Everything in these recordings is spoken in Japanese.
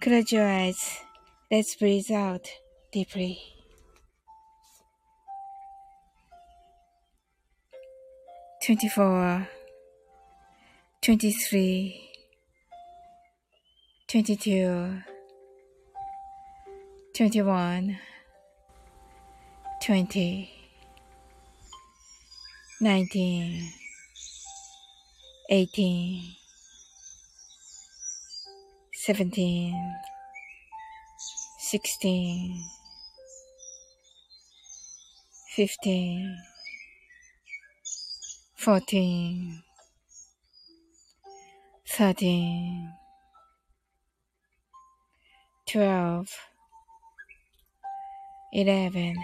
Close your eyes. Let's breathe out deeply. Twenty-four, twenty-three, twenty-two, twenty-one, twenty, nineteen, eighteen 17 16 15 14 13 12 11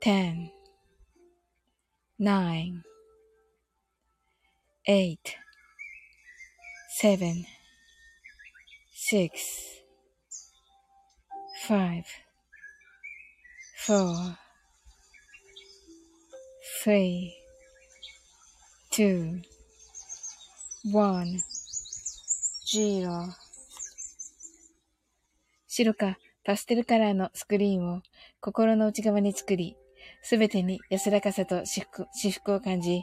10 9 8 seven, six, five, four, three, two, one, zero. 白かパステルカラーのスクリーンを心の内側に作り、すべてに安らかさと至福を感じ、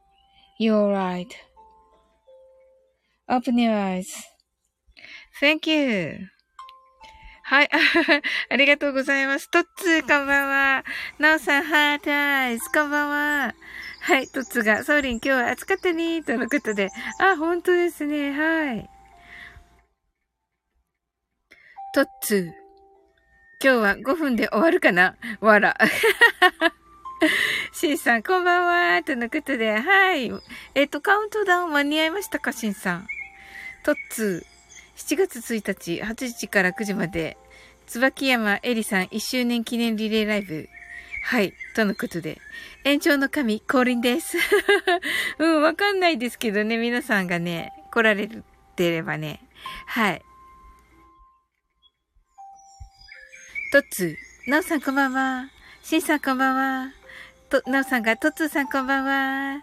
You're right. Open your eyes. Thank you. はい。ありがとうございます。トッツー、こんばんは。ナオさん、 heart eyes、こんばんは。はい。トッツーが、さおりん、今日は暑かったねとのことで。あ、本当ですね。はい。トッツー。今日は5分で終わるかな？わら。シンさん、こんばんは。とのことで、はい。えっ、ー、と、カウントダウン間に合いましたか、シンさん。トッツー、7月1日、8時から9時まで、椿山えりさん1周年記念リレーライブ。はい。とのことで。延長の神、降臨です。うん、わかんないですけどね、皆さんがね、来られてればね。はい。トッツー、なおさんこんばんは。しんさんこんばんは。と、なおさんが、とつーさんこんばんは。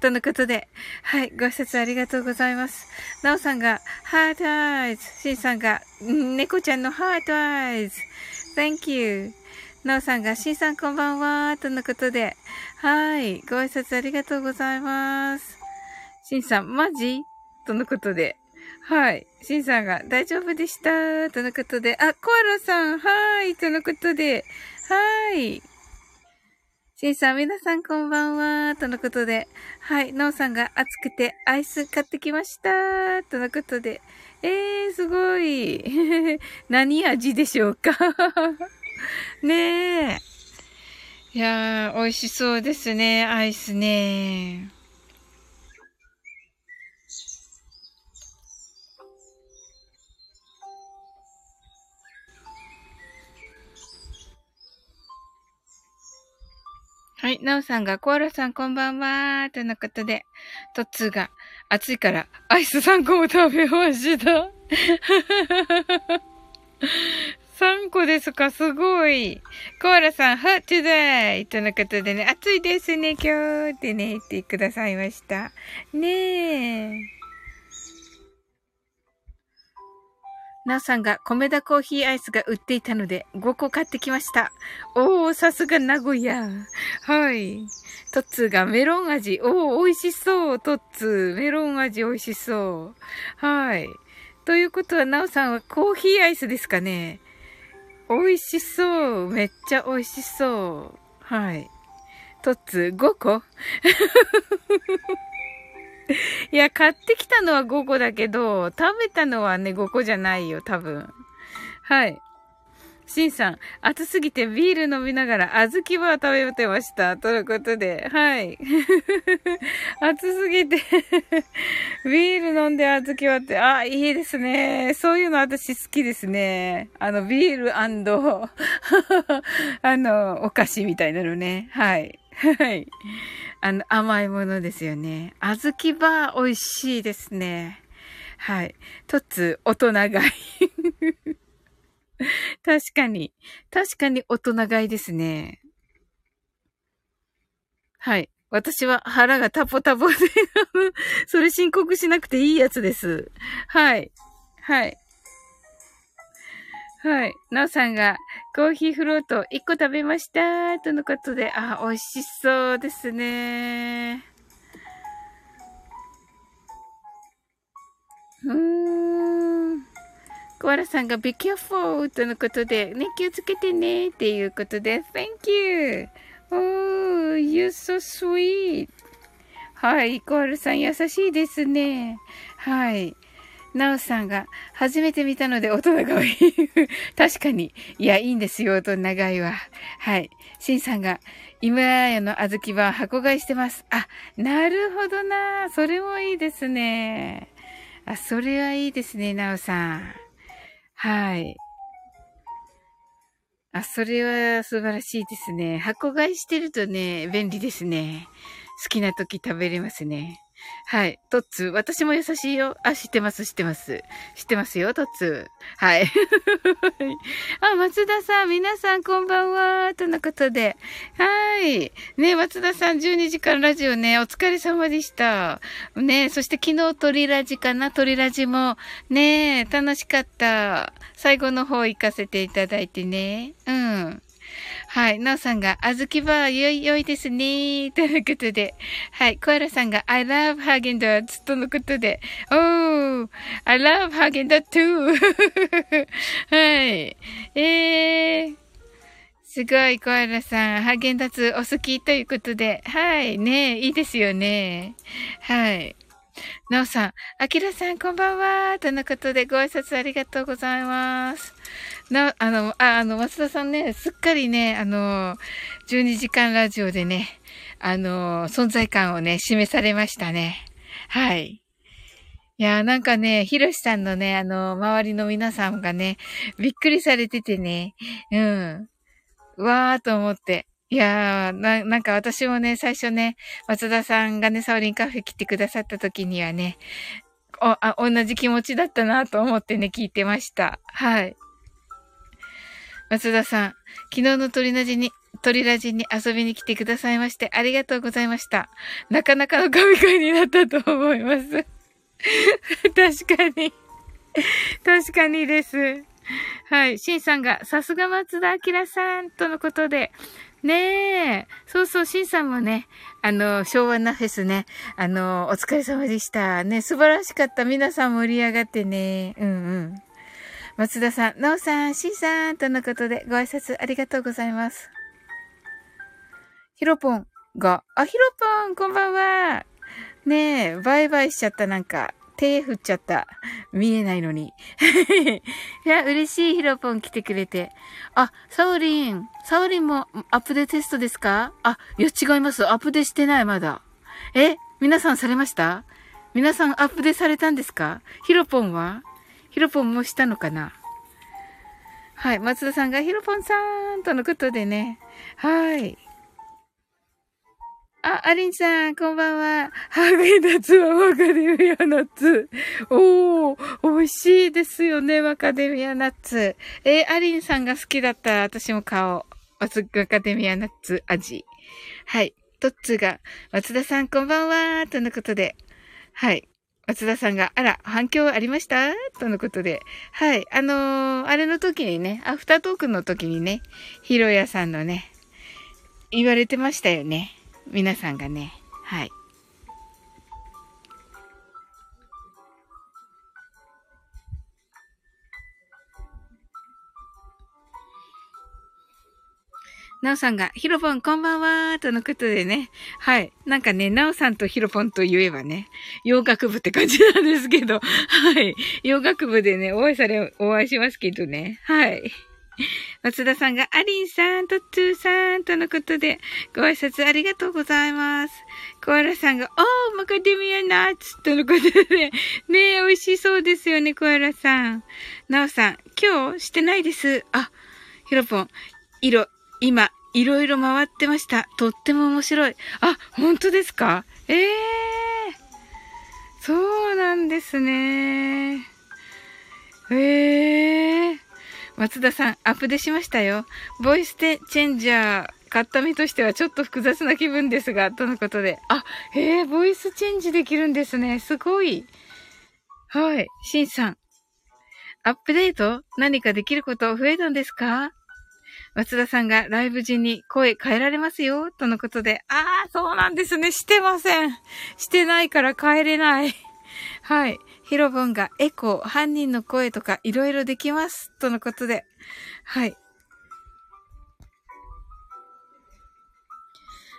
とのことで、はい、ご挨拶ありがとうございます。なおさんが、 heart eyes。しんさんが、猫ちゃんの heart eyes。Thank you. なおさんが、しんさんこんばんは。とのことで、はい、ご挨拶ありがとうございます。しんさん、マジ？とのことで、はい。しんさんが大丈夫でした？とのことで。あ、コアラさん、はい。とのことで。はい。シェイさん、皆さんこんばんは。とのことで。はい。ナオさんが暑くてアイス買ってきました。とのことで。えー、すごい。何味でしょうか？ねえ。いやー、美味しそうですね。アイスね。はい。なおさんが、コアラさんこんばんは。とのことで、トッツーが、暑いから、アイス3個も食べました。3個ですか？すごい。コアラさん、hot today! とのことでね、暑いですね、今日ってね、言ってくださいました。ねえ。なおさんが米田コーヒーアイスが売っていたので5個買ってきました。おー、さすが名古屋。はい。トッツーがメロン味。おー、美味しそう。トッツー。メロン味美味しそう。はい。ということは、なおさんはコーヒーアイスですかね美味しそう。めっちゃ美味しそう。はい。トッツー5個 いや、買ってきたのは5個だけど、食べたのはね、5個じゃないよ、多分。はい。シンさん、暑すぎてビール飲みながら小豆バー食べてました。ということで、はい。暑すぎて ビール飲んで小豆バーって、あ、いいですね。そういうの私好きですね。あの、ビールあの、お菓子みたいなのね。はい。はい。あの、甘いものですよね。小豆バー美味しいですね。はい。とつ、大人買い。確かに。確かに大人買いですね。はい。私は腹がタポタポで それ申告しなくていいやつです。はい。はい。はい。なおさんが、コーヒーフロート1個食べました。とのことで、あ、美味しそうですね。うーん。コアラさんが be careful とのことで、ね、気をつけてねっていうことで、thank you! Oh, you're so sweet! はい。コアラさん優しいですね。はい。なおさんが、初めて見たので大人がいい。確かに。いや、いいんですよ、大人がいは。はい。しんさんが、井村屋の小豆は箱買いしてます。あ、なるほどな。それもいいですね。あ、それはいいですね、なおさん。はい。あ、それは素晴らしいですね。箱買いしてるとね、便利ですね。好きな時食べれますね。はい。トッツ。私も優しいよ。あ、知ってます、知ってます。知ってますよ、トッツ。はい。あ、松田さん、皆さんこんばんは。とのことで。はい。ね、松田さん、12時間ラジオね、お疲れ様でした。ね、そして昨日鳥ラジかな？鳥ラジも、ね、楽しかった。最後の方行かせていただいてね。うん。はい。なおさんが、あずきバー、よいよいですね。ということで。はい。コアラさんが、I love Hagen d a z とのことで。Oh, I love Hagen d a too. はい。えー。すごい、コアラさん。ハーゲンダッツお好きということで。はい。ねいいですよね。はい。なおさん、あきらさんこんばんは。とのことでご挨拶ありがとうございます。な、あの、あ、あの、松田さんね、すっかりね、あの、12時間ラジオでね、あの、存在感をね、示されましたね。はい。いやーなんかね、ひろしさんのね、あの、周りの皆さんがね、びっくりされててね、うん。うわーと思って。いやー、な、なんか私もね、最初ね、松田さんがね、サオリンカフェ来てくださった時にはね、お、あ、同じ気持ちだったなと思ってね、聞いてました。はい。松田さん、昨日の鳥ラジに、鳥ラジに遊びに来てくださいましてありがとうございました。なかなかの神々になったと思います。確かに。確かにです。はい。シンさんが、さすが松田明さんとのことで、ねえ。そうそう、シンさんもね、あの、昭和なフェスね、あの、お疲れ様でした。ね、素晴らしかった。皆さん盛り上がってね。うんうん。松田さん、なおさん、シンさんとのことでご挨拶ありがとうございます。ヒロポンが、あ、ヒロポン、こんばんは。ねえ、バイバイしちゃった、なんか。手振っちゃった。見えないのに。いや、嬉しい、ヒロポン来てくれて。あ、サオリン。サオリンもアップデテストですか？あ、いや、違います。アップデしてない、まだ。え皆さんされました？皆さんアップデされたんですか？ヒロポンは？ヒロポンもしたのかな？はい。松田さんがヒロポンさんとのことでね。はい。あ、アリンさん、こんばんは。ハーゲンダッツはマカデミアナッツ。おー、美味しいですよね、マカデミアナッツ。えー、アリンさんが好きだったら私も買おう。マカデミアナッツ味。はい。トッツが、松田さんこんばんは、とのことで。はい。松田さんが、あら、反響ありました？とのことで。はい。あのー、あれの時にね、アフタートークの時にね、ヒロヤさんのね、言われてましたよね。皆さんがね、はい。なおさんが、ヒロポンこんばんはとのことでね。はい。なんかね、なおさんとヒロポンと言えばね、洋楽部って感じなんですけど、はい。洋楽部でね、お会いされ、お会いしますけどね。はい。松田さんが、アリンさん、トッツーさん、とのことで、ご挨拶ありがとうございます。コアラさんが、おー、マカデミアナッツ、とのことで、ねえ、美味しそうですよね、コアラさん。ナオさん、今日してないです。あ、ヒロポン、色、今、いろいろ回ってました。とっても面白い。あ、本当ですか？ええー、そうなんですね。ええー松田さん、アップデしましたよ。ボイスチェンジャー、買った身としてはちょっと複雑な気分ですが、とのことで。あ、へえ、ボイスチェンジできるんですね。すごい。はい。シンさん。アップデート？何かできること増えたんですか？松田さんがライブ時に声変えられますよとのことで。ああ、そうなんですね。してません。してないから変えれない。はい。ヒロボンがエコー、犯人の声とかいろいろできます。とのことで。はい。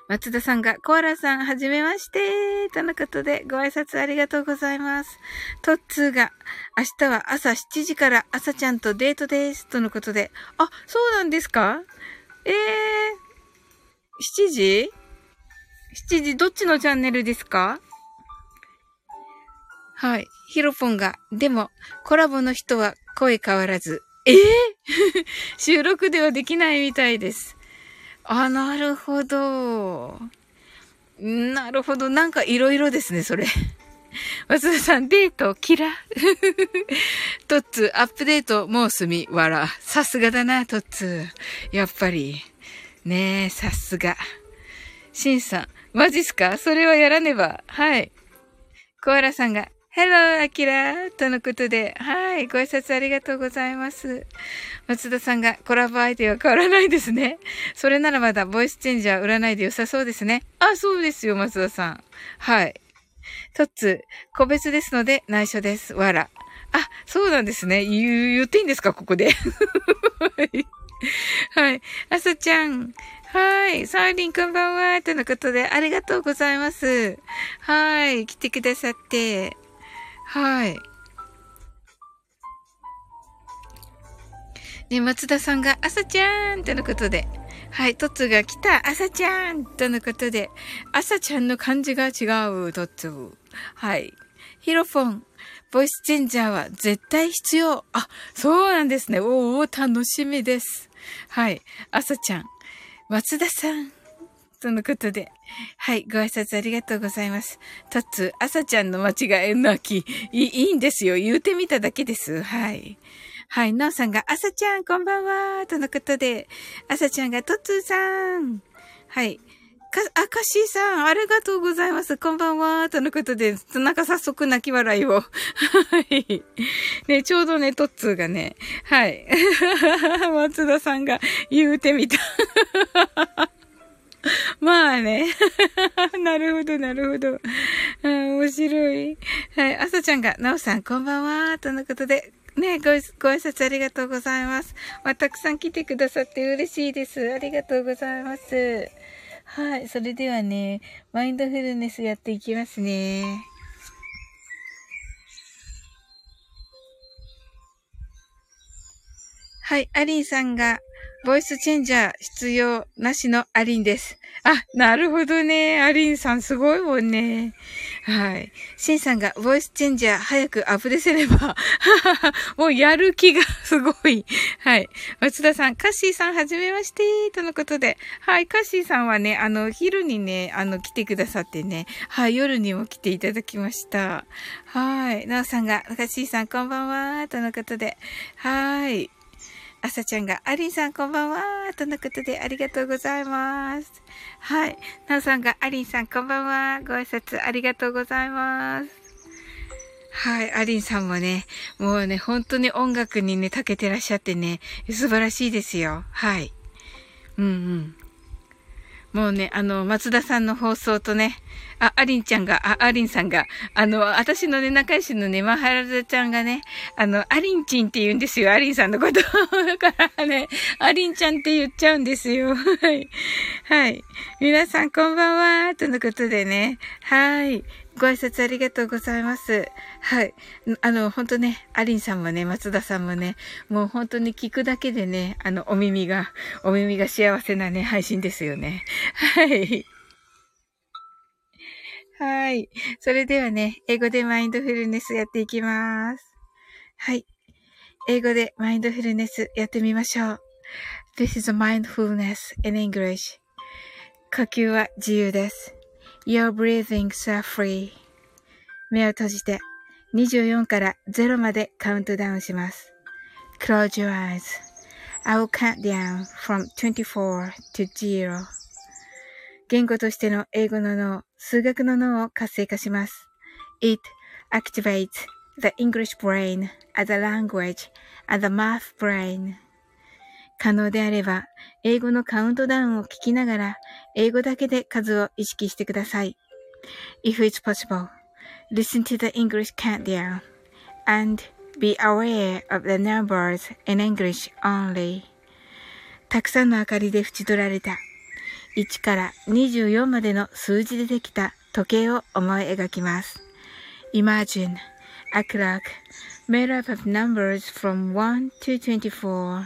松田さんが、コアラさん、はじめまして。とのことで、ご挨拶ありがとうございます。トッツーが、明日は朝7時から朝ちゃんとデートです。とのことで、あ、そうなんですか？えー、7時 ?7 時、どっちのチャンネルですか？はい。ヒロポンが、でも、コラボの人は声変わらず。えー、収録ではできないみたいです。あ、なるほど。なるほど。なんかいろいろですね、それ。松田さん、デート、キ ラトッツ、アップデート、もう済み、わら。さすがだな、トッツ。やっぱり。ねえ、さすが。シンさん、マジっすか？それはやらねば。はい。コアラさんが、Hello, アキラとのことで、はい、ご挨拶ありがとうございます。松田さんがコラボ相手は変わらないですね。それならまだボイスチェンジャー売らないで良さそうですね。あ、そうですよ、松田さん。はい。トッツ、個別ですので内緒です。わら。あ、そうなんですね。言言っていいんですかここで。はい。あさちゃん。はい。サーリンこんばんは。とのことで、ありがとうございます。はい。来てくださって。はい。ね、松田さんが、朝ちゃんとのことで。はい、トッツが来た、朝ちゃんとのことで。朝ちゃんの漢字が違う、トッツ。はい。ヒロフォン、ボイスチェンジャーは絶対必要。あ、そうなんですね。おお、楽しみです。はい。朝ちゃん、松田さん、とのことで。はい、ご挨拶ありがとうございます。トッツ、朝ちゃんの間違いなき。いい、いんですよ。言うてみただけです。はい。はい、なおさんが、朝ちゃん、こんばんは。とのことで、朝ちゃんが、トッツーさん。はい。か、あかしーさん、ありがとうございます。こんばんは。とのことで、なんか早速泣き笑いを。はい。ね、ちょうどね、トッツーがね、はい。松田さんが言うてみた。まあね。なるほど、なるほど。あ面白い。はい。あさちゃんが、なおさん、こんばんは。とのことで、ねご、ご挨拶ありがとうございます。まあ、たくさん来てくださって嬉しいです。ありがとうございます。はい。それではね、マインドフルネスやっていきますね。はい。アリンさんが、ボイスチェンジャー必要なしのアリンです。あ、なるほどね。アリンさんすごいもんね。はい。シンさんがボイスチェンジャー早くアップデせれば、もうやる気がすごい。はい。松田さん、カッシーさんはじめまして、とのことで。はい。カッシーさんはね、あの、昼にね、あの、来てくださってね。はい。夜にも来ていただきました。はい。なおさんが、カッシーさんこんばんは、とのことで。はい。あさちゃんが、アリンさんこんばんはとのことでありがとうございます。はい。なおさんが、アリンさんこんばんはご挨拶ありがとうございます。はい。アリンさんもね、もうね、本当に音楽にね、長けてらっしゃってね、素晴らしいですよ。はい。うんうん。もうね、あの、松田さんの放送とね、あ、アリンちゃんが、あ、アリンさんが、あの、私のね、仲良しのね、マハラザちゃんがね、あの、アリンチンって言うんですよ、アリンさんのこと。だからね、アリンちゃんって言っちゃうんですよ。はい。はい。皆さんこんばんは、とのことでね。はい。ご挨拶ありがとうございます。はい。あの、本当ね、アリンさんもね、松田さんもね、もう本当に聞くだけでね、あの、お耳が、お耳が幸せなね、配信ですよね。はい。はい。それではね、英語でマインドフルネスやっていきます。はい。英語でマインドフルネスやってみましょう。This is a mindfulness in English. 呼吸は自由です。You're breathings are free. 目を閉じて24から0までカウントダウンします。Close your eyes. I will count down from 24 to 0. 言語としての英語の脳、数学の脳を活性化します。It activates the English brain as a language and the math brain. 可能であれば、英語のカウントダウンを聞きながら、英語だけで数を意識してください。If it's possible, listen to the English countdown and be aware of the numbers in English only. たくさんの明かりで縁取られた1から24までの数字でできた時計を思い描きます。Imagine a clock made up of numbers from 1 to 24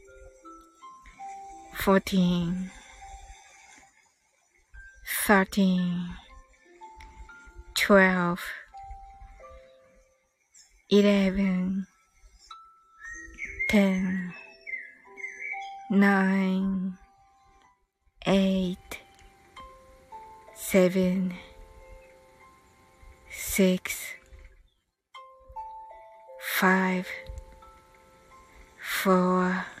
14 13 12 11 10 9 8 7 6 5 4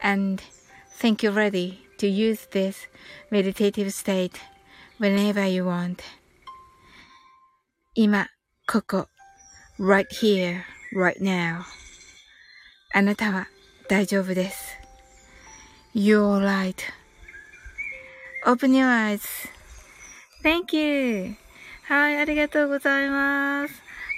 and think you're ready to use this meditative state whenever you want. 今、ここ、right here, right now. あなたは大丈夫です。 You're right.Open your eyes.Thank you. はい、ありがとうございます。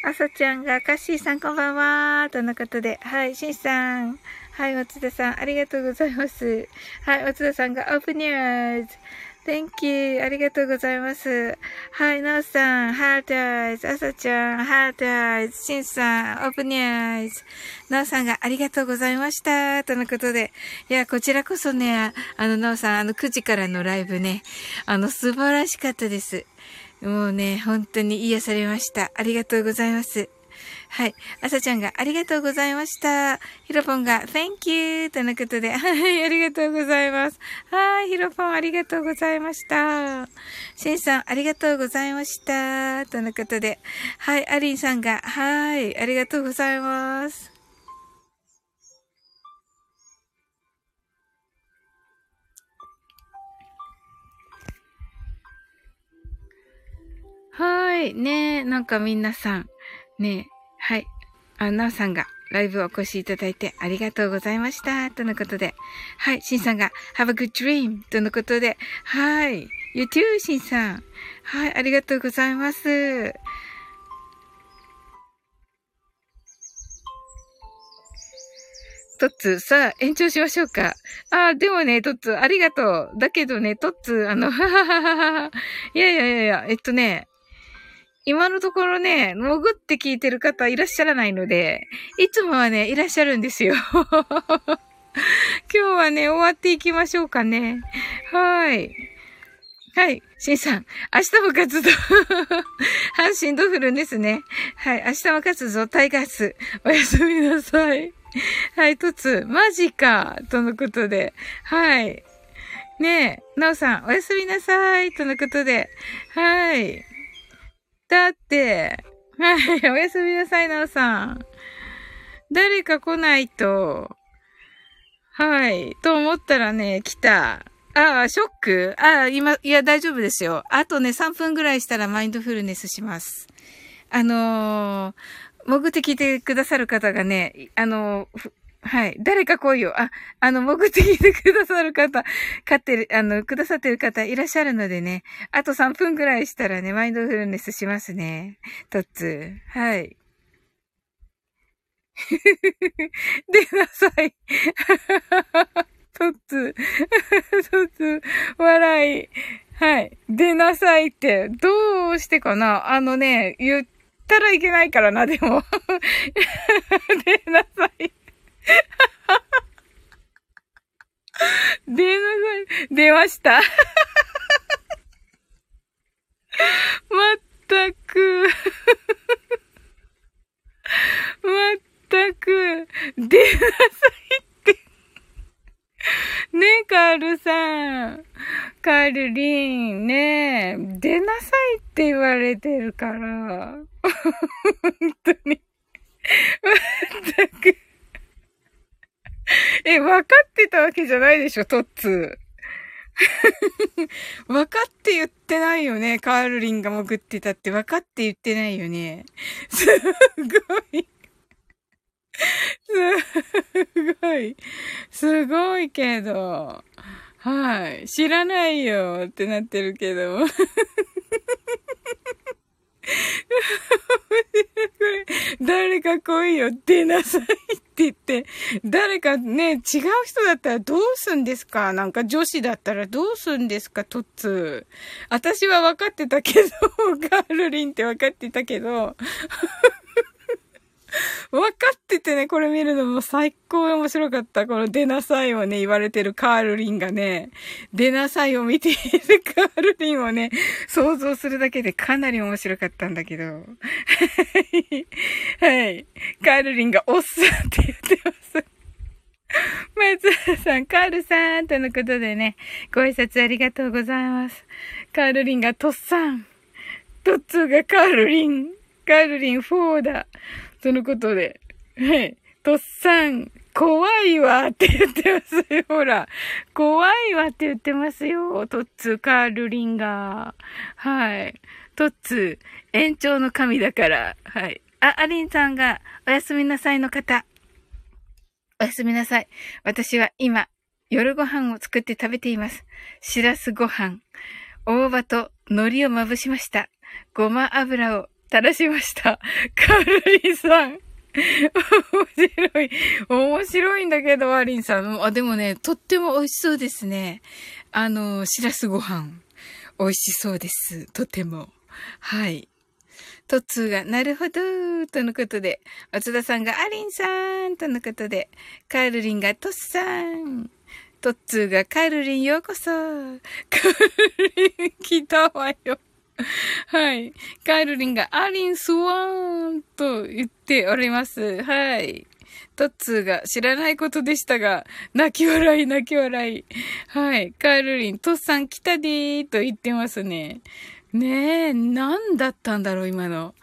あさちゃんが、カッシーさんこんばんは。とのことで、はい、しんさん。 はい、おつださん、ありがとうございます。はい、松田さんが、Open your eyes. Thank you. ありがとうございます。はい、なおさん、 heart eyes。あさちゃん、 heart eyes。しんさん、 Open your eyes。なおさんがありがとうございました。とのことで。いや、こちらこそね、あの、なおさん、あの、9時からのライブね、あの、素晴らしかったです。もうね、本当に癒されました。ありがとうございます。はい。あさちゃんがありがとうございました。ひろぽんが Thank you! とのことで、はい、ありがとうございます。はい、ひろぽんありがとうございました。しんさんありがとうございました。とのことで、はい、ありんさんが、はい、ありがとうございます。はい。ねえなんか皆さん、ねはい。あ、なおさんがライブをお越しいただいてありがとうございました。とのことで。はい。しんさんが Have a good dream! とのことで。はい。You too, しんさん。はい。ありがとうございます。トッツ、さあ、延長しましょうか。あ、でもね、トッツ、ありがとう。だけどね、トッツ、あの、ははははは。いやいやいやいや、えっとね、今のところね、潜って聞いてる方いらっしゃらないので、いつもはね、いらっしゃるんですよ。今日はね、終わっていきましょうかね。はい。はい。シンさん、明日も活動。阪神ドフルですね。はい。明日も活動、タイガース。おやすみなさい。はい、とつ、マジか。とのことで。はい。ねえ、なおさん、おやすみなさい。とのことで。はい。だって、はい、おやすみなさい、なおさん。誰か来ないと、はい、と思ったらね、来た。ああ、ショック？ああ、今、いや、大丈夫ですよ。あとね、3分ぐらいしたらマインドフルネスします。あのー、潜って聞いてくださる方がね、あのー、はい。誰か来いよ。あ、あの、潜って聞いてくださる方、飼ってる、あの、くださってる方いらっしゃるのでね。あと3分くらいしたらね、マインドフルネスしますね。トッツ。はい。出なさい。トッツー。トッツー。笑い。はい。出なさいって、どうしてかなあのね、言ったらいけないからな、でも。出なさい。出なさい。出ました？まったく。まったく。出なさいって。ねえ、カールさん。カールリン、ねえ、出なさいって言われてるから。本当に。まったく。え、分かってたわけじゃないでしょ、トッツー。分かって言ってないよね。カールリンが潜ってたって分かって言ってないよね。すごい。すごい。すごいけど。はい。知らないよってなってるけど。誰か来いよ、出なさいって言って、誰かね、違う人だったらどうすんですか？なんか女子だったらどうすんですか？トッツー。私は分かってたけど、ガールリンって分かってたけど、分かっててね、これ見るのも最高面白かった。この出なさいをね、言われてるカールリンがね、出なさいを見ている カールリンをね、想像するだけでかなり面白かったんだけど。はい。カールリンがおっさんって言ってます。松原さん、カールさんとのことでね、ご挨拶ありがとうございます。カールリンがトッさん。トッツーがカールリン。カールリン4だ。そのことで。はい。とっさん、怖いわって言ってますよ。ほら。怖いわって言ってますよ。トッツ、カールリンガー。はい。トッツ、延長の神だから。はい。あ、アリンさんが、おやすみなさいの方。おやすみなさい。私は今、夜ご飯を作って食べています。しらすご飯。大葉と海苔をまぶしました。ごま油を垂らしました。カルリさん。面白い。面白いんだけど、アリンさん。あ、でもね、とっても美味しそうですね。あの、しらすご飯。美味しそうです。とても。はい。トッツーが、なるほど、とのことで、松田さんが、アリンさん、とのことで、カールリンが、トッさん、トッツーが、カールリンようこそ、カールリン来たわよ。はい。カールリンが、アリンスワーンと言っております。はい。トッツーが知らないことでしたが、泣き笑い、泣き笑い。はい。カールリン、トッさん来たでーと言ってますね。ねえ、何だったんだろう、今の。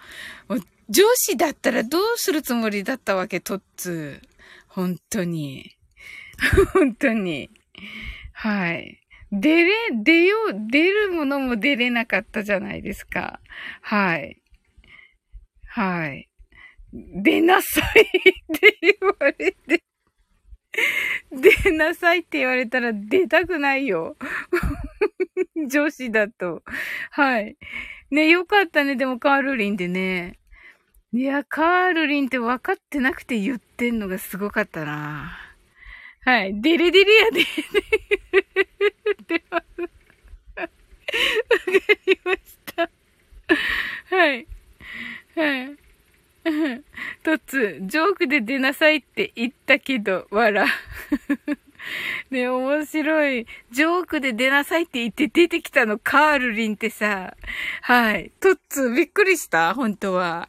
上司だったらどうするつもりだったわけ、トッツー。本当に。本当に。はい。出れ、出よう、出るものも出れなかったじゃないですか。はい。はい。出なさいって言われて。出なさいって言われたら出たくないよ。女子だと。はい。ね、よかったね、でもカールリンでね。いや、カールリンって分かってなくて言ってんのがすごかったな。はい。デレデレやで。わかりました。はい。はい。とつ、ジョークで出なさいって言ったけど、わら。ね、面白い。ジョークで出なさいって言って出てきたの、カールリンってさ。はい。トッツ、びっくりした？本当は。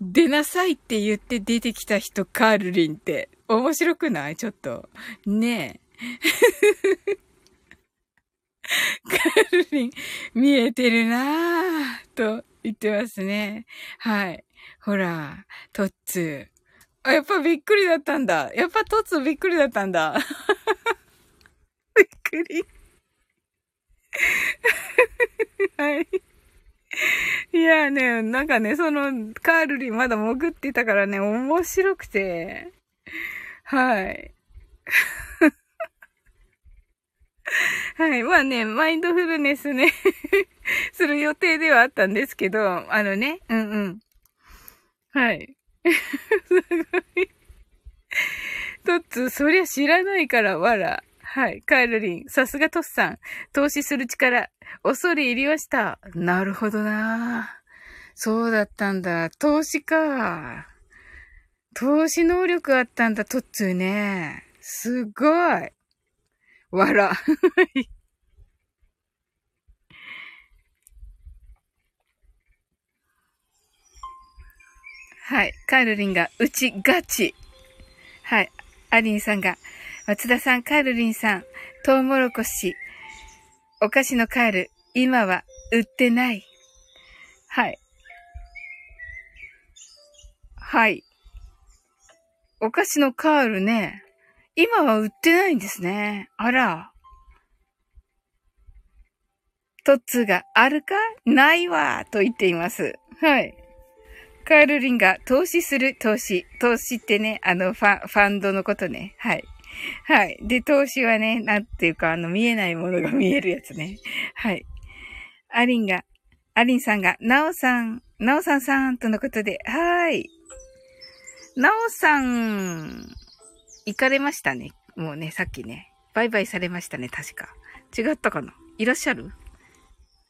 出なさいって言って出てきた人、カールリンって。面白くない？ちょっと。ねえ。カールリン、見えてるなぁ、と言ってますね。はい。ほら、トッツー。あ、やっぱびっくりだったんだ。やっぱトッツーびっくりだったんだ。びっくり。はい。いやね、なんかね、その、カールリンまだ潜ってたからね、面白くて。はい。はい。まあね、マインドフルネスね する予定ではあったんですけど、あのね、うんうん。はい。すごい。トッツ、そりゃ知らないから、わら。はい。カエルリン、さすがトッさん。投資する力、恐れ入りました。なるほどなそうだったんだ。投資か。投資能力あったんだ、トッツーね。すごい。わら。はい。カールリンが、うちガチ。はい。アリンさんが、松田さん、カールリンさん、トウモロコシ、お菓子のカール、今は売ってない。はい。はい。お菓子のカールね、今は売ってないんですね。あら。トッツーがあるか？ないわと言っています。はい。カールリンが投資する投資。投資ってね、あの、ファ、ファンドのことね。はい。はい。で、投資はね、なんていうか、あの、見えないものが見えるやつね。はい。アリンが、アリンさんが、ナオさん、ナオさんさんとのことで、はーい。ナオさん、行かれましたね。もうね、さっきね、バイバイされましたね、確か。違ったかな？いらっしゃる？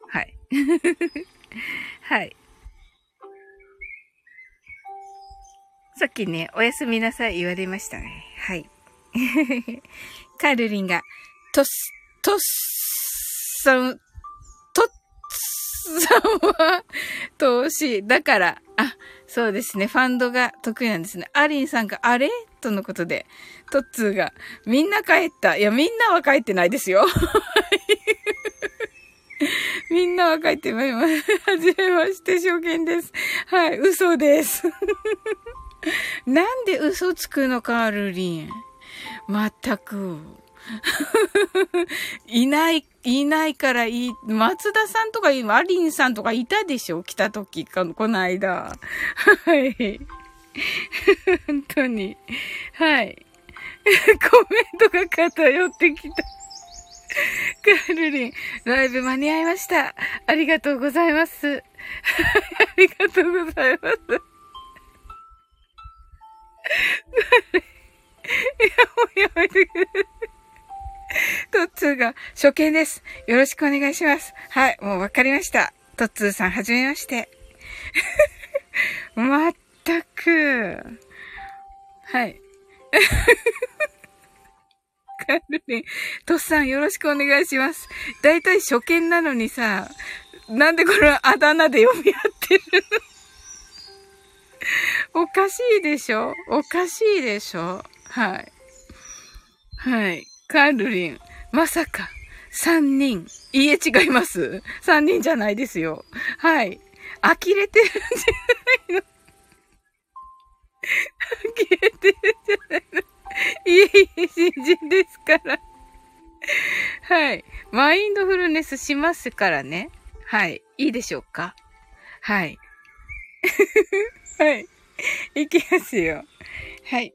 はい。はい。さっきね、おやすみなさい言われましたね。はい。カールリンが、トス、トスさん、トッさんは投資。だから、そうですね。ファンドが得意なんですね。アリンさんが、あれ？とのことで、トッツーが、みんな帰った。いや、みんなは帰ってないですよ。みんなは帰ってまいります。はじめまして、証券です。はい、嘘です。なんで嘘つくのか、ルリン。まったく。いない、いないからいい。松田さんとか、アリンさんとかいたでしょ？来た時か、この間。はい。本当に。はい。コメントが偏ってきた。カールリン、ライブ間に合いました。ありがとうございます。ありがとうございます。いや、もうやめてくれ。トッツーが初見です。よろしくお願いします。はい、もうわかりました。トッツーさん、はじめまして。まったく。はい。カルリン、トッさんよろしくお願いします。だいたい初見なのにさ、なんでこれあだ名で読み合ってるの？おかしいでしょ？おかしいでしょ？はい。はい。カールリン、まさか、三人。いいえ、違います。三人じゃないですよ。はい。呆れてるんじゃないの呆れてるんじゃないのいえいえ、新人ですから。はい。マインドフルネスしますからね。はい。いいでしょうかはい。はい。いきますよ。はい。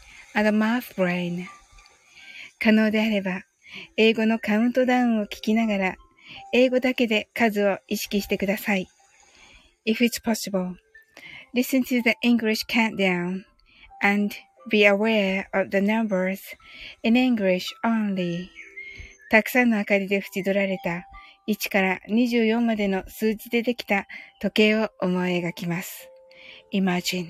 and a math brain. 可能であれば、英語のカウントダウンを聞きながら、英語だけで数を意識してください。If it's possible, listen to the English countdown and be aware of the numbers in English only. たくさんの明かりで縁取られた1から24までの数字でできた時計を思い描きます。Imagine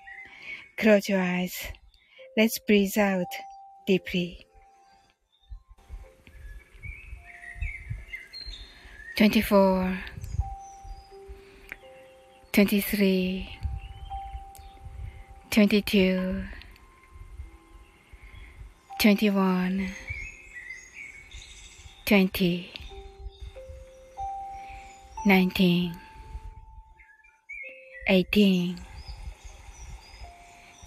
Close your eyes. Let's breathe out deeply. 24 23 22 21 20 19 18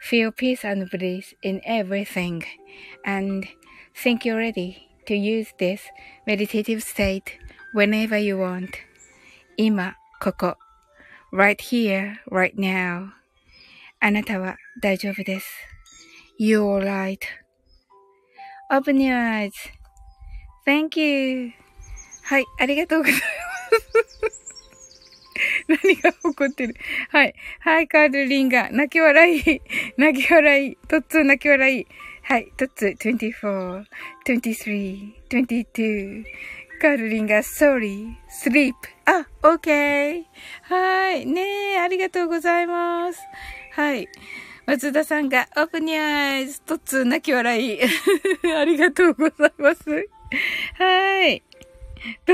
Feel peace and bliss in everything. And think you're ready to use this meditative state whenever you want. 今、ここ。right here, right now. あなたは大丈夫です。You're right.Open your eyes.Thank you. はい、ありがとうございます。 何が起こってる？はい。はい、カールリンが、泣き笑い。泣き笑い。トッツー泣き笑い。はい、トッツー24、23、22。カールリンが sorry, sleep. あ、OK. はい。ねえ、ありがとうございます。はい。松田さんが open your eyes. とつ泣き笑い。ありがとうございます。はい。と、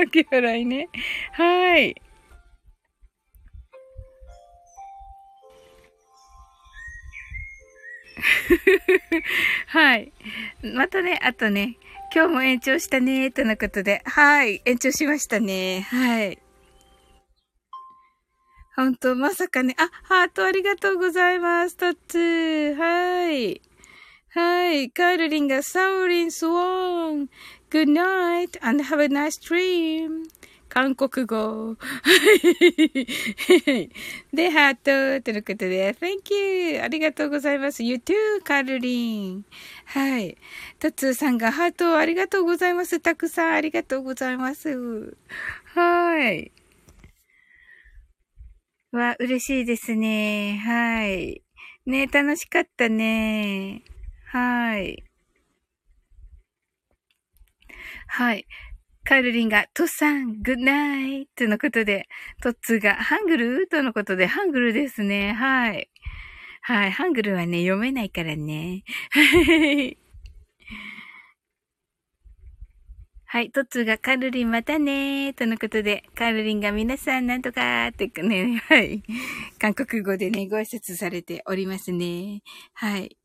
秋払いね。はい。はい。またね、あとね、今日も延長したね、とのことで。はい。延長しましたね。はい。本当まさかね。あ、ハートありがとうございます。トッツー。はい。はい。カールリンがサウリンスワン。Good night and have a nice dream. 韓国語。で、ハートということで、Thank you! ありがとうございます。You too, カルリン。はい。トツーさんがハートありがとうございます。たくさんありがとうございます。はい。わ、嬉しいですね。はい。ね、楽しかったね。はい。はい。カールリンが、トッさん、グッナイとのことで、トッツーが、ハングル？とのことで、ハングルですね。はい。はい。ハングルはね、読めないからね。はい。トッツーがカルリンまたねとのことで、カルリンが皆さんなんとかってね、はい。韓国語でね、ご挨拶されておりますね。はい。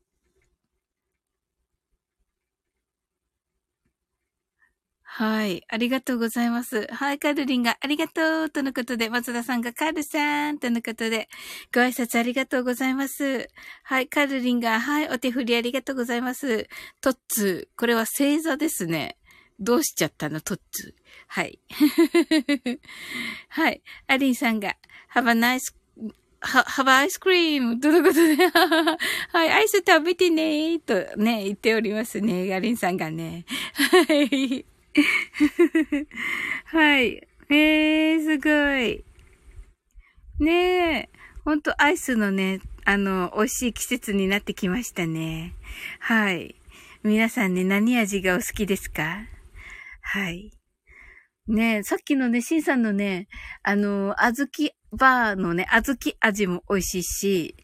はい。ありがとうございます。はい。カルリンがありがとうとのことで、松田さんがカルさんとのことで、ご挨拶ありがとうございます。はい。カルリンが、はい。お手振りありがとうございます。トッツー。これは星座ですね。どうしちゃったの？トッツー。はい。はい。アリンさんが、have a nice は、have a ice cream! とのことで、はい、アイス食べてねとね、言っておりますね。アリンさんがね。はい。はい。えー、すごい。ねえ。ほんとアイスのね、あの、美味しい季節になってきましたね。はい。皆さんね、何味がお好きですか？はい。ねえ、さっきのね、シンさんのね、あの、あずきバーのね、あずき味も美味しいし、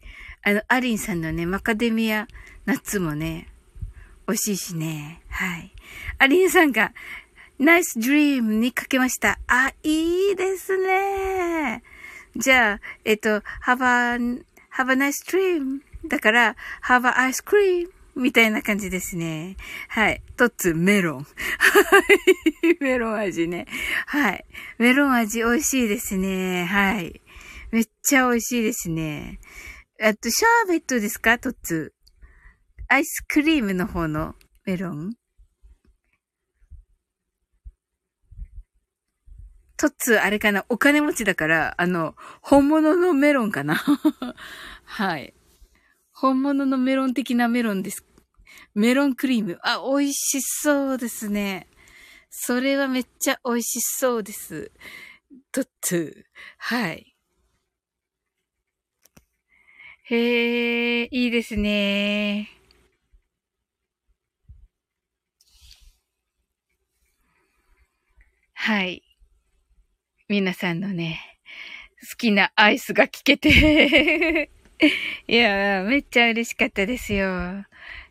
あの、アリンさんのね、マカデミアナッツもね、美味しいしね。はい。アリンさんが、ナイスドリームにかけました。あ、いいですね。じゃあ、えっと、have a, have a nice dream だから、have a ice cream みたいな感じですね。はい。トッツ、メロン。メロン味ね。はい。メロン味美味しいですね。はい。めっちゃ美味しいですね。あと、シャーベットですか？トッツ。アイスクリームの方のメロントッツー、あれかなお金持ちだから、あの、本物のメロンかな はい。本物のメロン的なメロンです。メロンクリーム。あ、美味しそうですね。それはめっちゃ美味しそうです。トッツー。はい。へえ、いいですね。はい。皆さんのね、好きなアイスが聞けて いやめっちゃ嬉しかったですよ。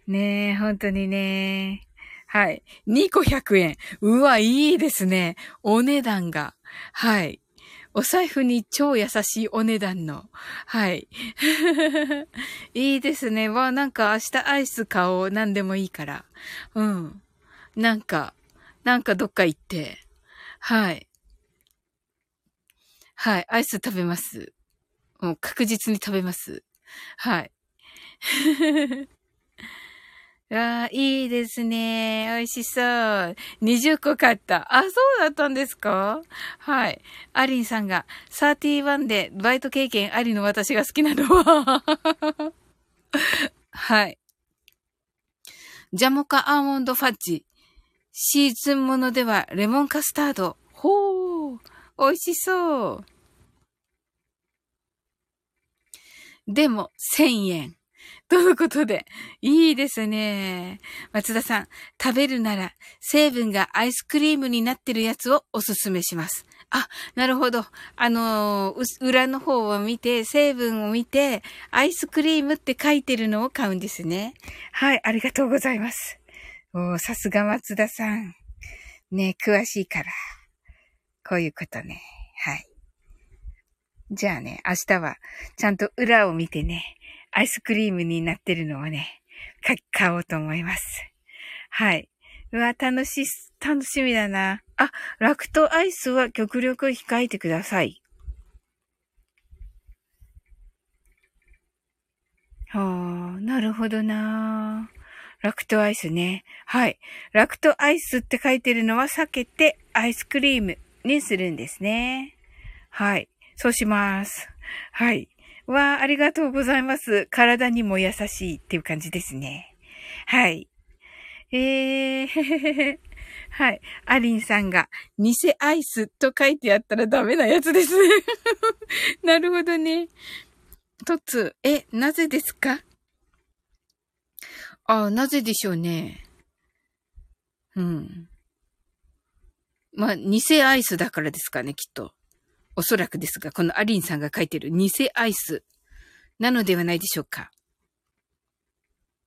ねえ、本当にね。はい。2個100円。うわ、いいですね。お値段が。はい。お財布に超優しいお値段の。はい。いいですね。わ、なんか明日アイス買おう。何でもいいから。うん。なんか、なんかどっか行って。はい。はい。アイス食べます。もう確実に食べます。はい。わあ、いいですね。美味しそう。20個買った。あ、そうだったんですか？はい。アリンさんが、31でバイト経験ありの私が好きなのは はい。ジャモカアーモンドファッジ。シーズンものではレモンカスタード。ほー。美味しそう。でも、1000円。ということで、いいですね。松田さん、食べるなら、成分がアイスクリームになってるやつをおすすめします。あ、なるほど。あのー、裏の方を見て、成分を見て、アイスクリームって書いてるのを買うんですね。はい、ありがとうございます。お、さすが松田さん。ね、詳しいから。こういうことね。はい。じゃあね、明日は、ちゃんと裏を見てね、アイスクリームになってるのをね、買おうと思います。はい。うわ、楽し、楽しみだな。あ、ラクトアイスは極力控えてください。はあ、なるほどな。ラクトアイスね。はい。ラクトアイスって書いてるのは避けてアイスクリームにするんですね。はい。そうします。はい。わあ、ありがとうございます。体にも優しいっていう感じですね。はい。えー、はい。アリンさんが、偽アイスと書いてあったらダメなやつですね。なるほどね。トツ、え、なぜですか？あなぜでしょうね。うん。まあ、偽アイスだからですかね、きっと。おそらくですが、このアリンさんが書いてる偽アイスなのではないでしょうか。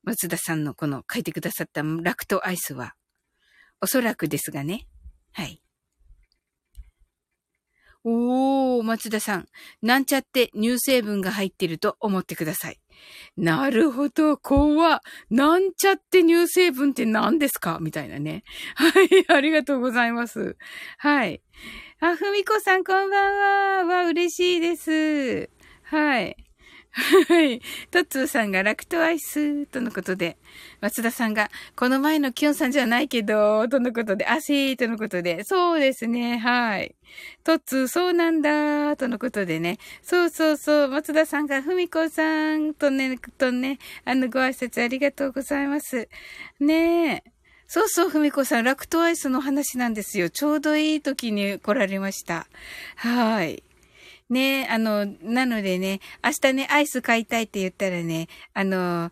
松田さんのこの書いてくださったラクトアイスは、おそらくですがね。はい。おー、松田さん。なんちゃって乳成分が入ってると思ってください。なるほど、怖なんちゃって乳成分って何ですか？みたいなね。はい、ありがとうございます。はい。あ、ふみこさん、こんばんは。わ、嬉しいです。はい。はい。トッツーさんがラクトアイスとのことで、松田さんが、この前のキョンさんじゃないけど、とのことで、あしーとのことで、そうですね、はい。トッツー、そうなんだ、とのことでね、そうそうそう、松田さんが、ふみこさんとね、とね、あの、ご挨拶ありがとうございます。ねえ。そうそう、ふみこさん、ラクトアイスの話なんですよ。ちょうどいい時に来られました。はい。ね、あの、なのでね、明日ね、アイス買いたいって言ったらね、あの、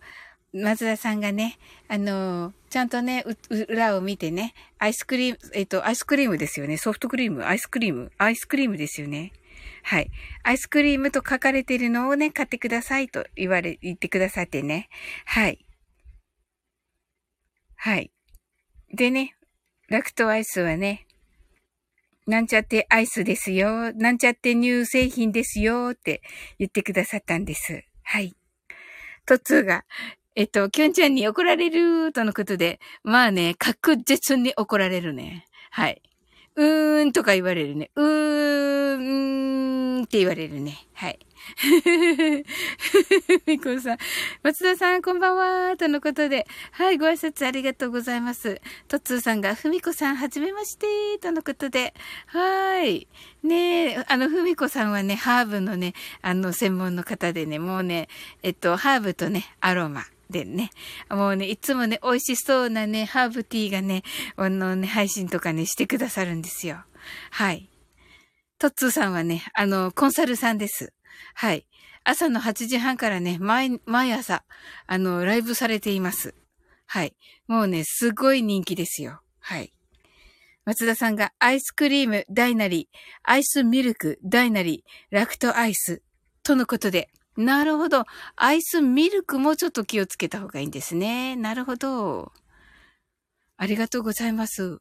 松田さんがね、あの、ちゃんとね、裏を見てね、アイスクリーム、えっと、アイスクリームですよね。ソフトクリーム、アイスクリーム、アイスクリームですよね。はい。アイスクリームと書かれてるのをね、買ってくださいと言われ、言ってくださってね。はい。はい。でね、ラクトアイスはね、なんちゃってアイスですよ。なんちゃって乳製品ですよ。って言ってくださったんです。はい。トツーが、えっと、キュンちゃんに怒られるとのことで、まあね、確実に怒られるね。はい。うーんとか言われるね。うーんって言われるね。はい。ふふふふみこさん。松田さん、こんばんは。とのことで。はい、ご挨拶ありがとうございます。とっつーさんが、ふみこさん、はじめまして。とのことで。はい。ねえ、あの、ふみこさんはね、ハーブのね、あの、専門の方でね、もうね、えっと、ハーブとね、アロマ。でね、もうね、いつもね、美味しそうなね、ハーブティーがね、あのね、配信とかね、してくださるんですよ。はい。トッツーさんはね、あの、コンサルさんです。はい。朝の8時半からね、毎、毎朝、あの、ライブされています。はい。もうね、すごい人気ですよ。はい。松田さんがアイスクリーム大なり、アイスミルク大なり、ラクトアイスとのことで。なるほど。アイスミルクもちょっと気をつけた方がいいんですね。なるほど。ありがとうございます。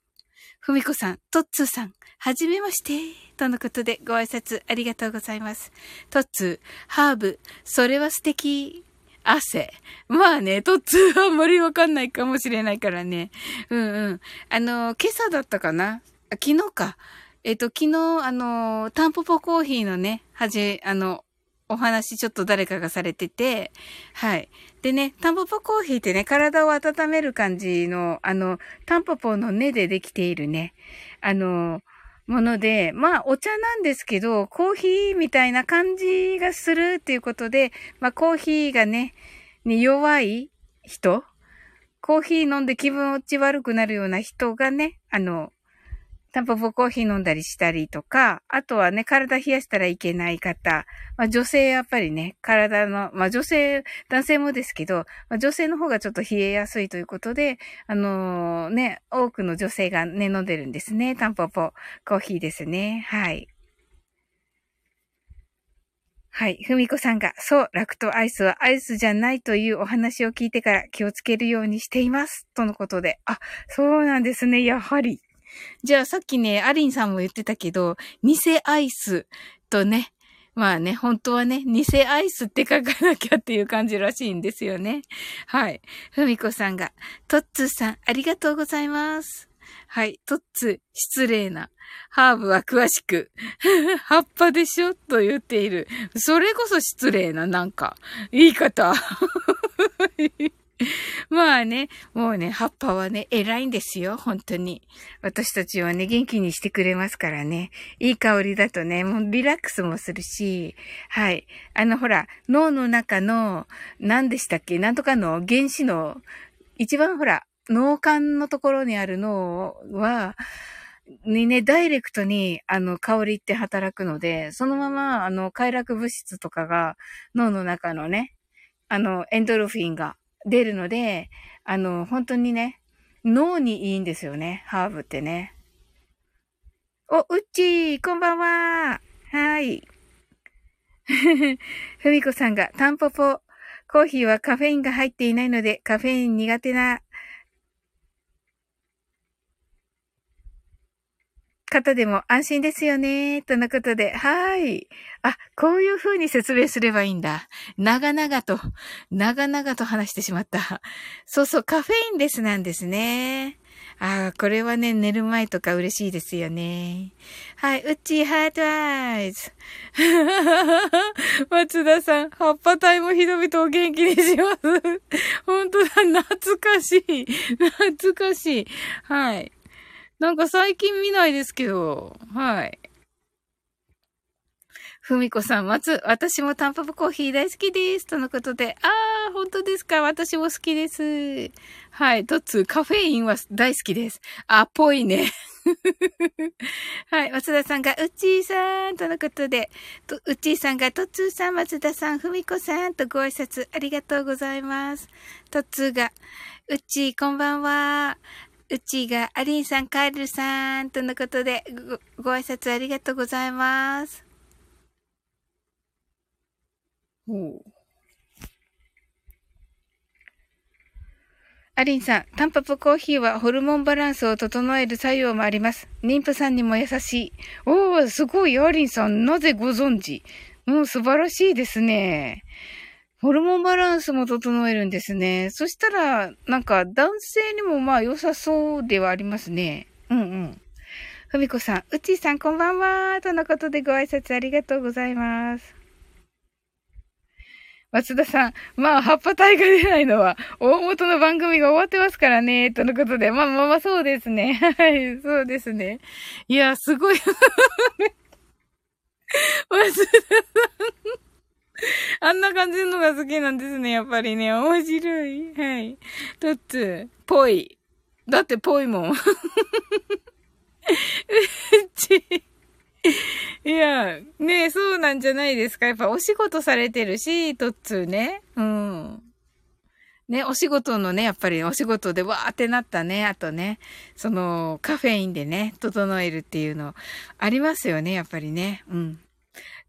ふみこさん、トッツーさん、はじめまして。とのことでご挨拶ありがとうございます。トッツー、ハーブ、それは素敵。汗。まあね、トッツーはあんまりわかんないかもしれないからね。うんうん。あの、今朝だったかな？昨日か。えっ、と、昨日、あの、タンポポコーヒーのね、はじ、あの、お話ちょっと誰かがされてて、はい。でね、タンポポコーヒーってね、体を温める感じの、あの、タンポポの根でできているね、あの、もので、まあ、お茶なんですけど、コーヒーみたいな感じがするっていうことで、まあ、コーヒーがね、に弱い人コーヒー飲んで気分落ち悪くなるような人がね、あの、タンポポコーヒー飲んだりしたりとか、あとはね、体冷やしたらいけない方、まあ女性やっぱりね、体の、まあ女性、男性もですけど、まあ、女性の方がちょっと冷えやすいということで、あのー、ね、多くの女性がね、飲んでるんですね。タンポポコーヒーですね。はい。はい。ふみこさんが、そう、ラクトアイスはアイスじゃないというお話を聞いてから気をつけるようにしています。とのことで。あ、そうなんですね。やはり。じゃあさっきね、アリンさんも言ってたけど、偽アイスとね、まあね、本当はね、偽アイスって書かなきゃっていう感じらしいんですよね。はい。ふみこさんが、トッツーさん、ありがとうございます。はい。トッツ、失礼な。ハーブは詳しく。葉っぱでしょと言っている。それこそ失礼な、なんか、言い方。まあね、もうね、葉っぱはね、偉いんですよ、本当に。私たちはね、元気にしてくれますからね。いい香りだとね、もうリラックスもするし、はい。あの、ほら、脳の中の、何でしたっけなんとかの原子の、一番ほら、脳幹のところにある脳は、にね、ダイレクトに、あの、香りって働くので、そのまま、あの、快楽物質とかが、脳の中のね、あの、エンドルフィンが出るので、あの、本当にね、脳にいいんですよね、ハーブってね。お、うっちー、こんばんは。はい。ふみこさんが、タンポポ、コーヒーはカフェインが入っていないので、カフェイン苦手な方でも安心ですよね。とのことで、はい。あ、こういう風に説明すればいいんだ。長々と、長々と話してしまった。そうそう、カフェインレスなんですね。ああ、これはね、寝る前とか嬉しいですよね。はい、うっちーハートアイズ。松田さん、葉っぱ体も人々を元気にします。本当だ、懐かしい。懐かしい。はい。なんか最近見ないですけど、はい。ふみこさん、松、私もタンパプコーヒー大好きです。とのことで、あー、本当ですか？私も好きです。はい。とつ、カフェインは大好きです。あ、ぽいね。はい。松田さんが、うっちーさんとのことで、とうっちーさんが、とつーさん、松田さん、ふみこさんとご挨拶ありがとうございます。とつーが、うっちーこんばんは。うちが、アリンさん、カールさん、とのことでご、ご挨拶ありがとうございます。おアリンさん、タンパプコーヒーはホルモンバランスを整える作用もあります。妊婦さんにも優しい。おー、すごい、アリンさん、なぜご存知？もう素晴らしいですね。ホルモンバランスも整えるんですね。そしたら、なんか男性にもまあ良さそうではありますね。うんうん。ふみこさん、うちーさんこんばんは。とのことでご挨拶ありがとうございます。松田さん、まあ、葉っぱ体が出ないのは、大元の番組が終わってますからね、とのことで。まあまあまあ、そうですね。はい、そうですね。いや、すごい。松田さん。あんな感じのが好きなんですね、やっぱりね。面白い。はい。とっつ、ぽい。だってぽいもん。うち。いや、ねそうなんじゃないですか。やっぱお仕事されてるし、とっつね？うん。ね、お仕事のね、やっぱりお仕事でわーってなったね、あとね、そのカフェインでね、整えるっていうのありますよね、やっぱりね。うん。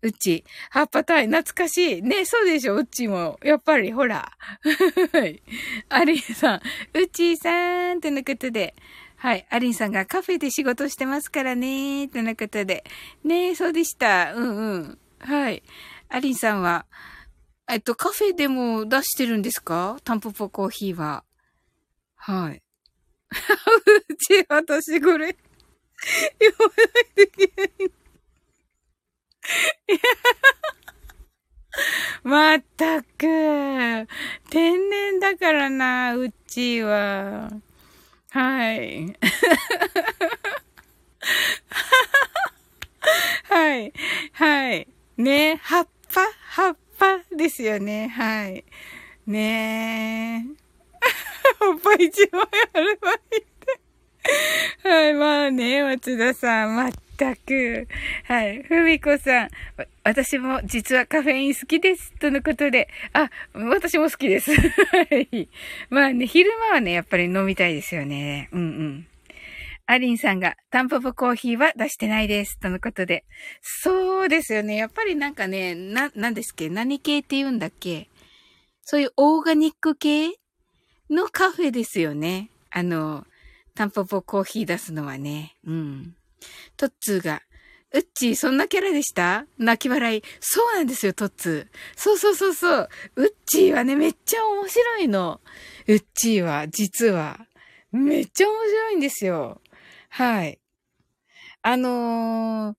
うち、葉っぱタイ、懐かしい。ね、そうでしょ、うちも。やっぱり、ほら。はい。アリンさん、うちさん、とのことで。はい。アリンさんがカフェで仕事してますからね、とのことで。ねそうでした。うんうん。はい。アリンさんは、えっと、カフェでも出してるんですか？タンポポコーヒーは。はい。うち、私これ、言わないといけない。まったく。天然だからな、うちは。はい。はい。はい。ね葉っぱ？葉っぱですよね。はい。ねえ。葉っぱ一枚あればいいって。はい。まあね、松田さん。まったく。はい。ふみこさん。私も実はカフェイン好きです。とのことで。あ、私も好きです。はい。まあね、昼間はね、やっぱり飲みたいですよね。うんうん。アリンさんが、タンポポコーヒーは出してないです。とのことで。そうですよね。やっぱりなんかね、な、なんですっけ？何系って言うんだっけ？そういうオーガニック系？のカフェですよね。あの、タンポポコーヒー出すのはね。うん。トッツーが、うっちー、そんなキャラでした？泣き笑い。そうなんですよ、トッツー。そうそうそうそう。うっちーはね、めっちゃ面白いの。うっちーは、実は、めっちゃ面白いんですよ。はい。あのー、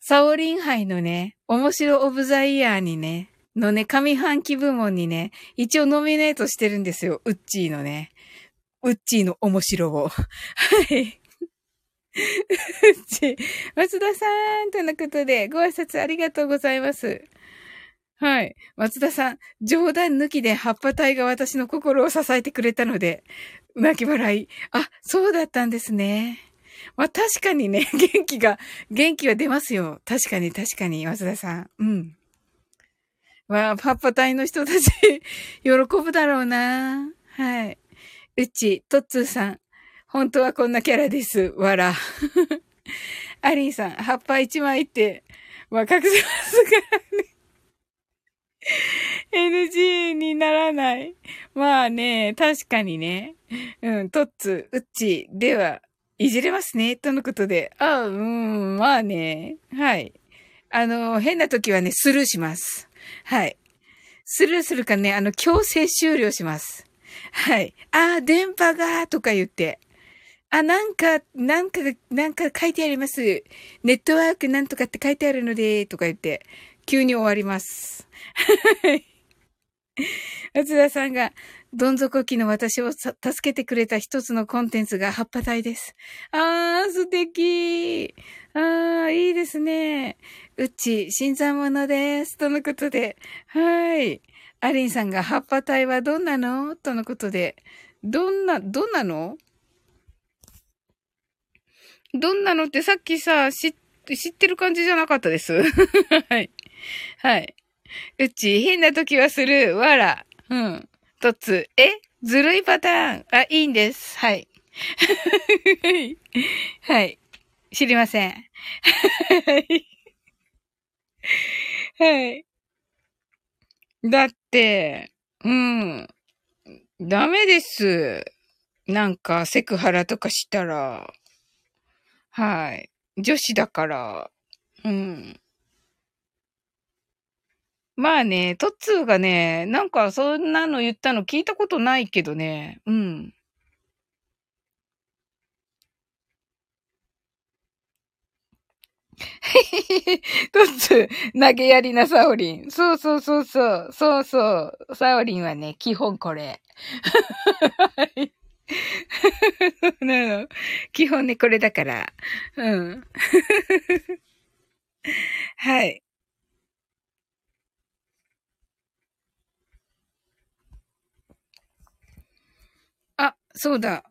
サオリン杯のね、面白オブザイヤーにね、のね、上半期部門にね、一応ノミネートしてるんですよ。ウッチーのね。ウッチーの面白を。はい。松田さんとのことで、ご挨拶ありがとうございます。はい。松田さん、冗談抜きで葉っぱ体が私の心を支えてくれたので、泣き笑い。あ、そうだったんですね。まあ確かにね、元気が、元気は出ますよ。確かに確かに、松田さん。うん。まあ、パッパ隊の人たち 喜ぶだろうな。はい。うち、トッツーさん。本当はこんなキャラです。わら。アリンさん、葉っぱ一枚って、まあ、隠せますからね。NG にならない。まあね、確かにね。うん、トッツ、ウッチ、では、いじれますね、とのことで。あ、うん、まあね。はい。あの、変な時はね、スルーします。はい。スルーするかね、あの、強制終了します。はい。ああ、電波が、とか言って。あ、なんか、なんか、なんか書いてあります。ネットワークなんとかって書いてあるので、とか言って、急に終わります。はい。松田さんが、どん底期の私を助けてくれた一つのコンテンツが葉っぱ体です。あー、素敵あー、いいですね。うち、新参者です。とのことで。はい。アリンさんが葉っぱ体はどんなの？とのことで。どんな、どんなの？どんなのってさっきさ、知、知ってる感じじゃなかったです。はい。はい。うち、変な時はする。わら。うん。とつ。え？ずるいパターン。あ、いいんです。はい。はい。知りません。はい。はい。だって、うん。ダメです。なんか、セクハラとかしたら。はい。女子だから。うん。まあね、トッツーがね、なんかそんなの言ったの聞いたことないけどね。うん。トッツー、投げやりなサオリン。そうそうそうそう。そうそう。サオリンはね、基本これ。はい。そ うなの。基本ね、これだから。うん。はい。あそうだ。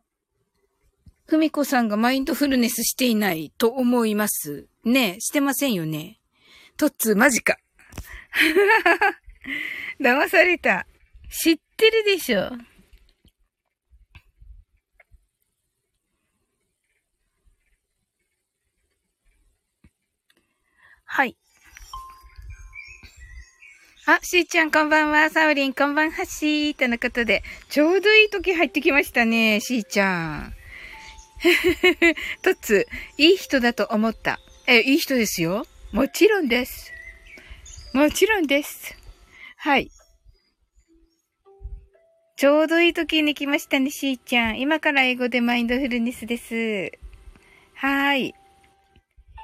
ふみこさんがマインドフルネスしていないと思います。ねえ、してませんよね。トッツー、マジか。騙された。知ってるでしょ。はい。あ、しーちゃんこんばんは。サウリンこんばんはしー。とのことで、ちょうどいい時入ってきましたね、しーちゃん。とっつ、いい人だと思った。え、いい人ですよ。もちろんです。もちろんです。はい。ちょうどいい時に来ましたね、しーちゃん。今から英語でマインドフルネスです。はーい。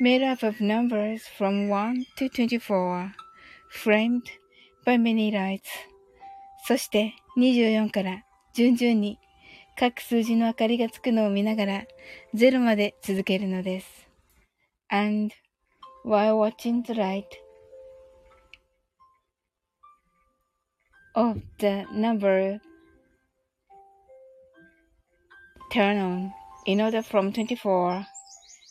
made up of numbers from 1 to 24 framed by many lights そして24から順々に各数字の明かりがつくのを見ながら0まで続けるのです。And while watching the light of the number turn on in order from 24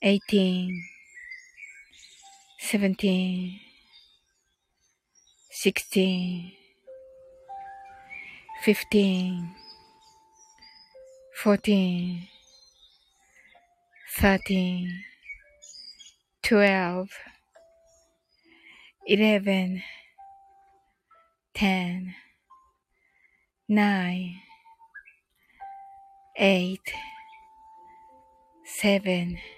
18 17 16 15 14 13 12 11 10 9 8 7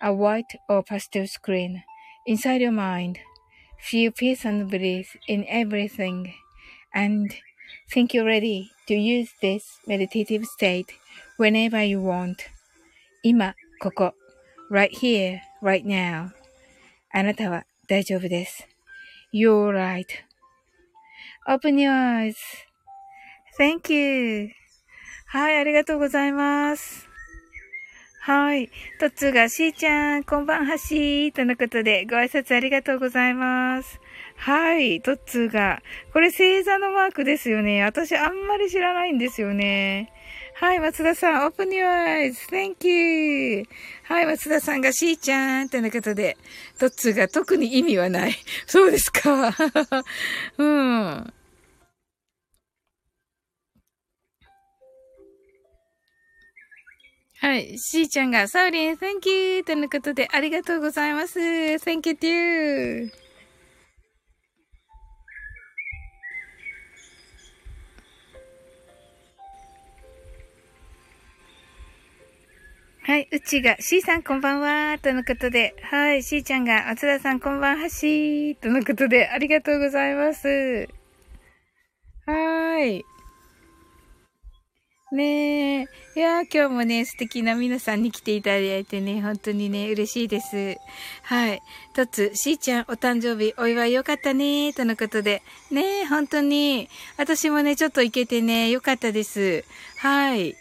a white or pastel screen inside your mind. Feel peace and bliss in everything. And think you're ready to use this meditative state whenever you want. 今、ここ。right here, right now. あなたは大丈夫です。You're right.Open your eyes.Thank you. はい、ありがとうございます。 はい。トッツーが、しーちゃん、こんばんはしー、とのことで、ご挨拶ありがとうございます。はい。トッツーが、これ星座のマークですよね。私あんまり知らないんですよね。はい、松田さん、open your eyes.thank you. はい、松田さんがしーちゃん、とのことで、トッツーが特に意味はない。そうですか。うん。はい。しーちゃんが、サウリン、thank you! とのことで、ありがとうございます。thank you too! はい。うちが、しーさんこんばんは、とのことで、はい。しーちゃんが、松田さんこんばんはしー、とのことで、ありがとうございます。はーい。ねえ。いや今日もね、素敵な皆さんに来ていただいてね、本当にね、嬉しいです。はい。とつ、しーちゃん、お誕生日、お祝いよかったね、とのことで。ねえ、本当に。私もね、ちょっと行けてね、よかったです。はい。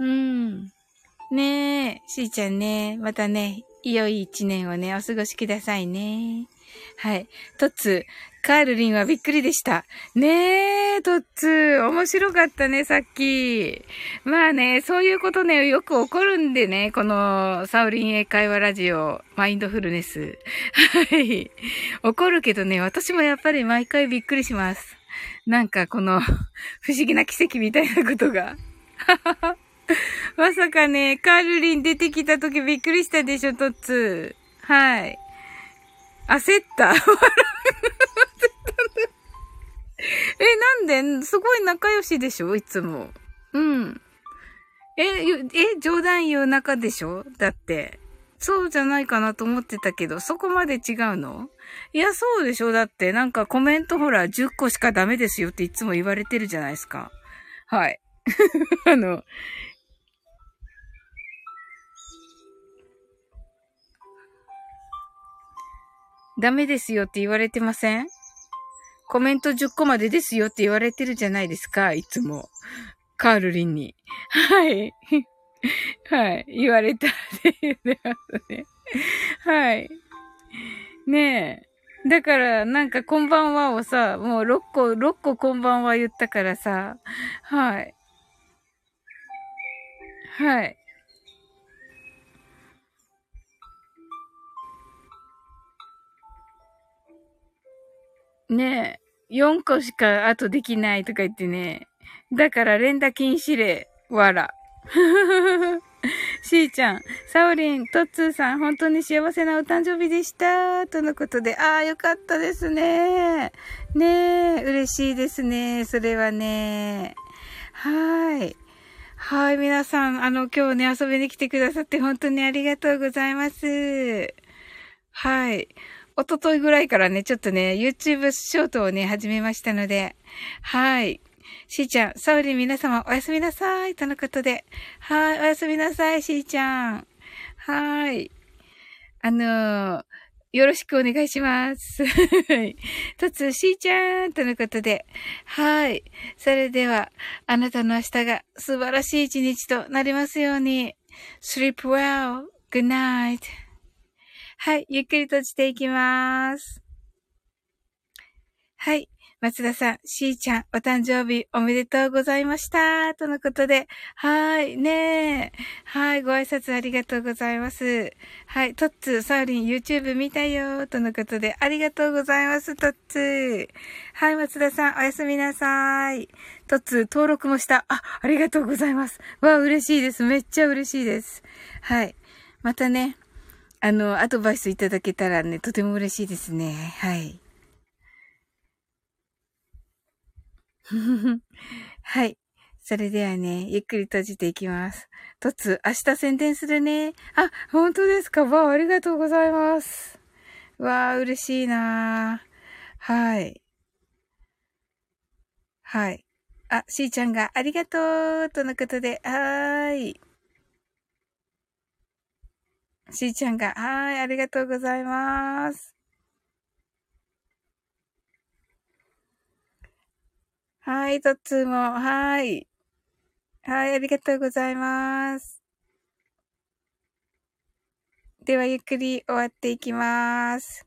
うん。ねえ、しーちゃんね、またね、良い一年をね、お過ごしくださいね。はい。トッツー、カールリンはびっくりでした。ねえ、トッツー、面白かったね、さっき。まあね、そういうことね、よく起こるんでね、このサウリン英会話ラジオ、マインドフルネス。はい。起こるけどね、私もやっぱり毎回びっくりします。なんかこの、不思議な奇跡みたいなことが。まさかね、カールリン出てきた時びっくりしたでしょ、トッツー。はい。焦った。え、なんで？すごい仲良しでしょいつも。うん。え、え、冗談言う仲でしょ？だって。そうじゃないかなと思ってたけど、そこまで違うの？いや、そうでしょだって、なんかコメントほら、10個しかダメですよっていつも言われてるじゃないですか。はい。あの、ダメですよって言われてません？コメント10個までですよって言われてるじゃないですか、いつも。カールリンに。はい。はい。言われたって言ってますね。はい。ねえ。だから、なんか、こんばんはをさ、もう6個、6個こんばんは言ったからさ、はい。はい。ねえ。4個しか後できないとか言ってね。だから連打禁止令。わら。しーちゃん、サオリン、トッツーさん、本当に幸せなお誕生日でした。とのことで、ああ、よかったですね。ねえ、嬉しいですね。それはね。はい。はい、皆さん、あの、今日ね、遊びに来てくださって本当にありがとうございます。はい。おとといぐらいからね、ちょっとね、YouTube ショートをね、始めましたので、はい。しーちゃん、サウリン皆様おやすみなさい。とのことで。はい、おやすみなさい、しーちゃん。はい。あのー、よろしくお願いします。とつ、しーちゃんとのことで。はい。それでは、あなたの明日が素晴らしい一日となりますように。sleep well. good night. はい。ゆっくり閉じていきます。はい。松田さん、しーちゃん、お誕生日おめでとうございました。とのことで、はい、ねえ。はい、ご挨拶ありがとうございます。はい、トッツー、サーリン、YouTube 見たよ。とのことで、ありがとうございます、トッツー。はい、松田さん、おやすみなさい。トッツー、登録もした。あ、ありがとうございます。わ、嬉しいです。めっちゃ嬉しいです。はい。またね、あの、アドバイスいただけたらね、とても嬉しいですね。はい。はい。それではね、ゆっくり閉じていきます。とつ、明日宣伝するね。あ、本当ですか？わあ、ありがとうございます。わあ、嬉しいなはい。はい。あ、しーちゃんがありがとうとのことで、はーい。しーちゃんが、はい、ありがとうございます。はい、とっつーも、はい。はい、ありがとうございます。では、ゆっくり終わっていきます。